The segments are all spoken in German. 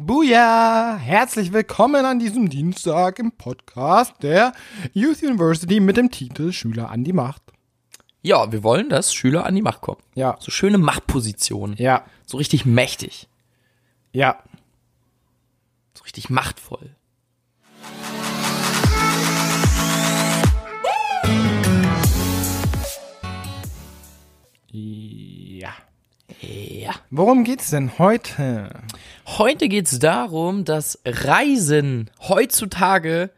Buja! Herzlich willkommen an diesem Dienstag im Podcast der Youth University mit dem Titel Schüler an die Macht. Ja, wir wollen, dass Schüler an die Macht kommen. Ja. So schöne Machtpositionen. Ja. So richtig mächtig. Ja. So richtig machtvoll. Worum geht's denn heute? Heute geht's darum, dass Reisen heutzutage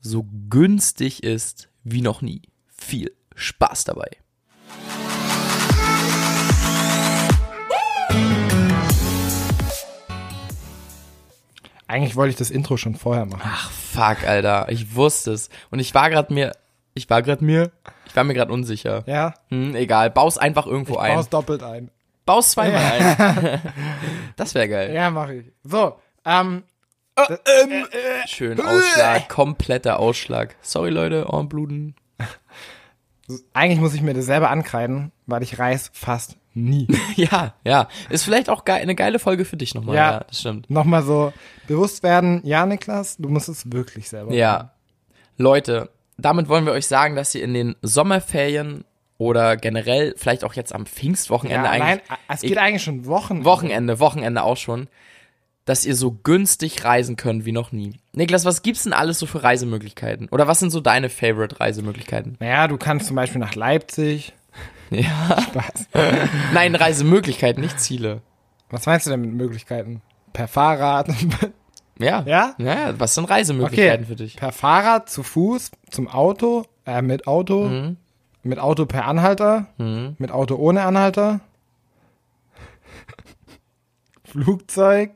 so günstig ist wie noch nie. Viel Spaß dabei. Eigentlich wollte ich das Intro schon vorher machen. Ach fuck, Alter, ich wusste es und ich war gerade mir ich war gerade mir ich war mir gerade unsicher. Ja? Hm, egal, baus einfach irgendwo ein. Baust doppelt ein. Baus zweimal ein. Das wäre geil. Ja, mache ich. So, ähm, Schön Ausschlag, kompletter Ausschlag. Sorry Leute, Ohrenbluten. eigentlich muss ich mir das selber ankreiden, weil ich reis fast nie. Ja, ja. Ist vielleicht auch geil, eine geile Folge für dich nochmal. Ja. Ja. das stimmt. Nochmal so bewusst werden, ja, Niklas, du musst es wirklich selber machen. Ja. Leute, damit wollen wir euch sagen, dass ihr in den Sommerferien oder generell vielleicht auch jetzt am Pfingstwochenende Ja, eigentlich. nein, es geht eigentlich schon Wochen. Wochenende, Wochenende auch schon, dass ihr so günstig reisen könnt wie noch nie. Niklas, was gibt's denn alles so für Reisemöglichkeiten? Oder was sind so deine Favorite Reisemöglichkeiten? Naja, du kannst zum Beispiel nach Leipzig. Ja. Spaß. Nein, Reisemöglichkeiten, nicht Ziele. Was meinst du denn mit Möglichkeiten? Per Fahrrad? Ja. Ja? Ja, was sind Reisemöglichkeiten für dich? Per Fahrrad, zu Fuß, zum Auto, äh, mit Auto, Mhm. Mit Auto per Anhalter, mit Auto ohne Anhalter, Flugzeug,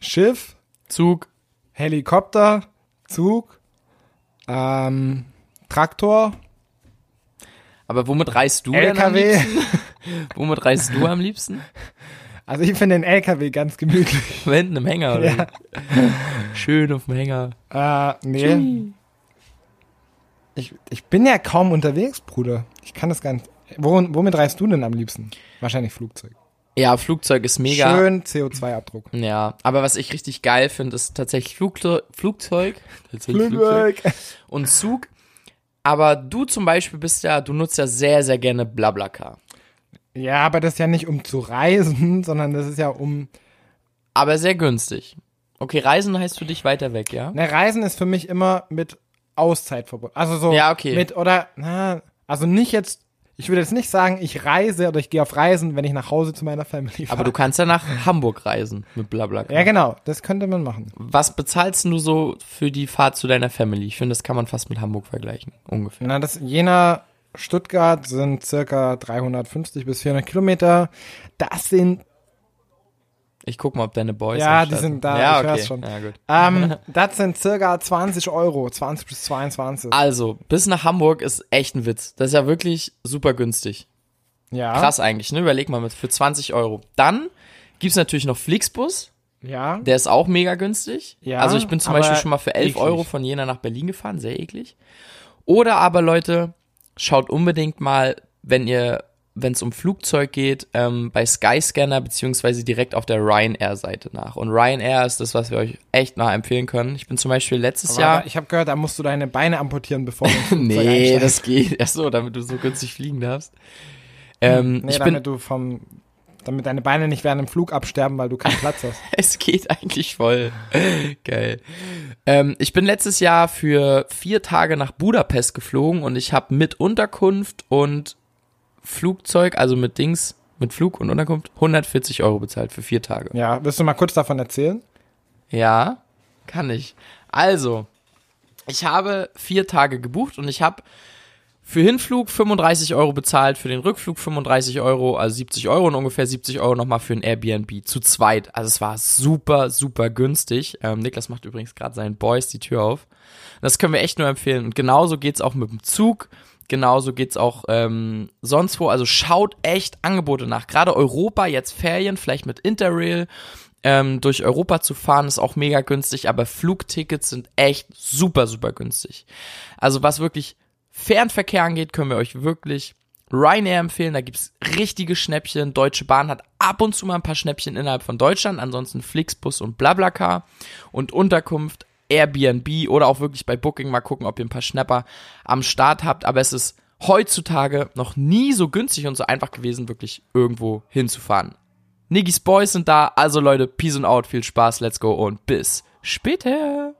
Schiff, Zug. Helikopter, Zug, ähm, Traktor, Aber womit reist du denn am LKW. liebsten? Womit reist du am liebsten? Also ich finde den LKW ganz gemütlich. Mit einem Hänger, oder? Ja. Schön auf dem Hänger. Äh, nee. Ich, ich bin ja kaum unterwegs, Bruder. Ich kann das gar nicht. Wo, womit reist du denn am liebsten? Wahrscheinlich Flugzeug. Ja, Flugzeug ist mega. Schön CO2-Abdruck. Ja, aber was ich richtig geil finde, ist tatsächlich Flugzeug, Flugzeug, tatsächlich Flugzeug und Zug. Aber du zum Beispiel bist ja, du nutzt ja sehr, sehr gerne Blablacar. Ja, aber das ist ja nicht um zu reisen, sondern das ist ja um. Aber sehr günstig. Okay, Reisen heißt für dich weiter weg, ja? Ne, Reisen ist für mich immer mit Auszeit verbunden. Also so. Ja, okay. Mit, oder, na, also nicht jetzt. Ich würde jetzt nicht sagen, ich reise oder ich gehe auf Reisen, wenn ich nach Hause zu meiner Family fahre. Aber du kannst ja nach Hamburg reisen mit Blablacar. Ja, genau. Das könnte man machen. Was bezahlst du so für die Fahrt zu deiner Family? Ich finde, das kann man fast mit Hamburg vergleichen, ungefähr. Na, das Jena, Stuttgart sind circa 350 bis 400 Kilometer. Das sind, Ich guck mal, ob deine Boys Ja, die sind da, Ja, ich okay. hör's schon. Ja, gut. ähm, das sind circa 20 Euro, 20 bis 22. Also, bis nach Hamburg ist echt ein Witz. Das ist ja wirklich super günstig. ja. Krass eigentlich, ne? Überleg mal mit für 20 Euro. Dann gibt's natürlich noch Flixbus. Ja. Der ist auch mega günstig. Ja, also ich bin zum Beispiel schon mal für 11 eklig. Euro von Jena nach Berlin gefahren, sehr eklig. Oder aber Leute, schaut unbedingt mal, wenn ihr, wenn es um Flugzeug geht, ähm, bei Skyscanner beziehungsweise direkt auf der Ryanair-Seite nach. Und Ryanair ist das, was wir euch echt nach empfehlen können. Ich bin zum Beispiel letztes Aber Jahr. ich habe gehört, da musst du deine Beine amputieren, bevor du Nee, das geht. Ach so, damit du so günstig fliegen darfst. Ähm, Nee, ich damit bin, du vom, damit deine Beine nicht während dem Flug absterben, weil du keinen Platz hast. es geht eigentlich voll. Geil. Ähm, ich bin letztes Jahr für vier Tage nach Budapest geflogen und ich habe mit Unterkunft und Flugzeug, also mit Dings, mit Flug und Unterkunft, 140 Euro bezahlt für vier Tage. Ja, willst du mal kurz davon erzählen? Ja, kann ich. Also, ich habe vier Tage gebucht und ich habe für Hinflug 35 Euro bezahlt, für den Rückflug 35 Euro, also 70 Euro und ungefähr 70 Euro nochmal für ein Airbnb zu zweit. Also es war super, super günstig. Ähm, Niklas macht übrigens gerade seinen Boys die Tür auf. Das können wir echt nur empfehlen. Und genauso geht's auch mit dem Zug. Genauso geht's auch ähm, sonst wo. Also schaut echt Angebote nach. Gerade Europa, jetzt Ferien, vielleicht mit Interrail ähm, durch Europa zu fahren, ist auch mega günstig, aber Flugtickets sind echt super, super günstig. Also was wirklich Fernverkehr angeht, können wir euch wirklich Ryanair empfehlen, da gibt's richtige Schnäppchen. Deutsche Bahn hat ab und zu mal ein paar Schnäppchen innerhalb von Deutschland, ansonsten Flixbus und Blablacar. Und Unterkunft Airbnb oder auch wirklich bei Booking mal gucken, ob ihr ein paar Schnapper am Start habt. Aber es ist heutzutage noch nie so günstig und so einfach gewesen, wirklich irgendwo hinzufahren. Niggis Boys sind da, also Leute, Peace and Out, viel Spaß, let's go und bis später.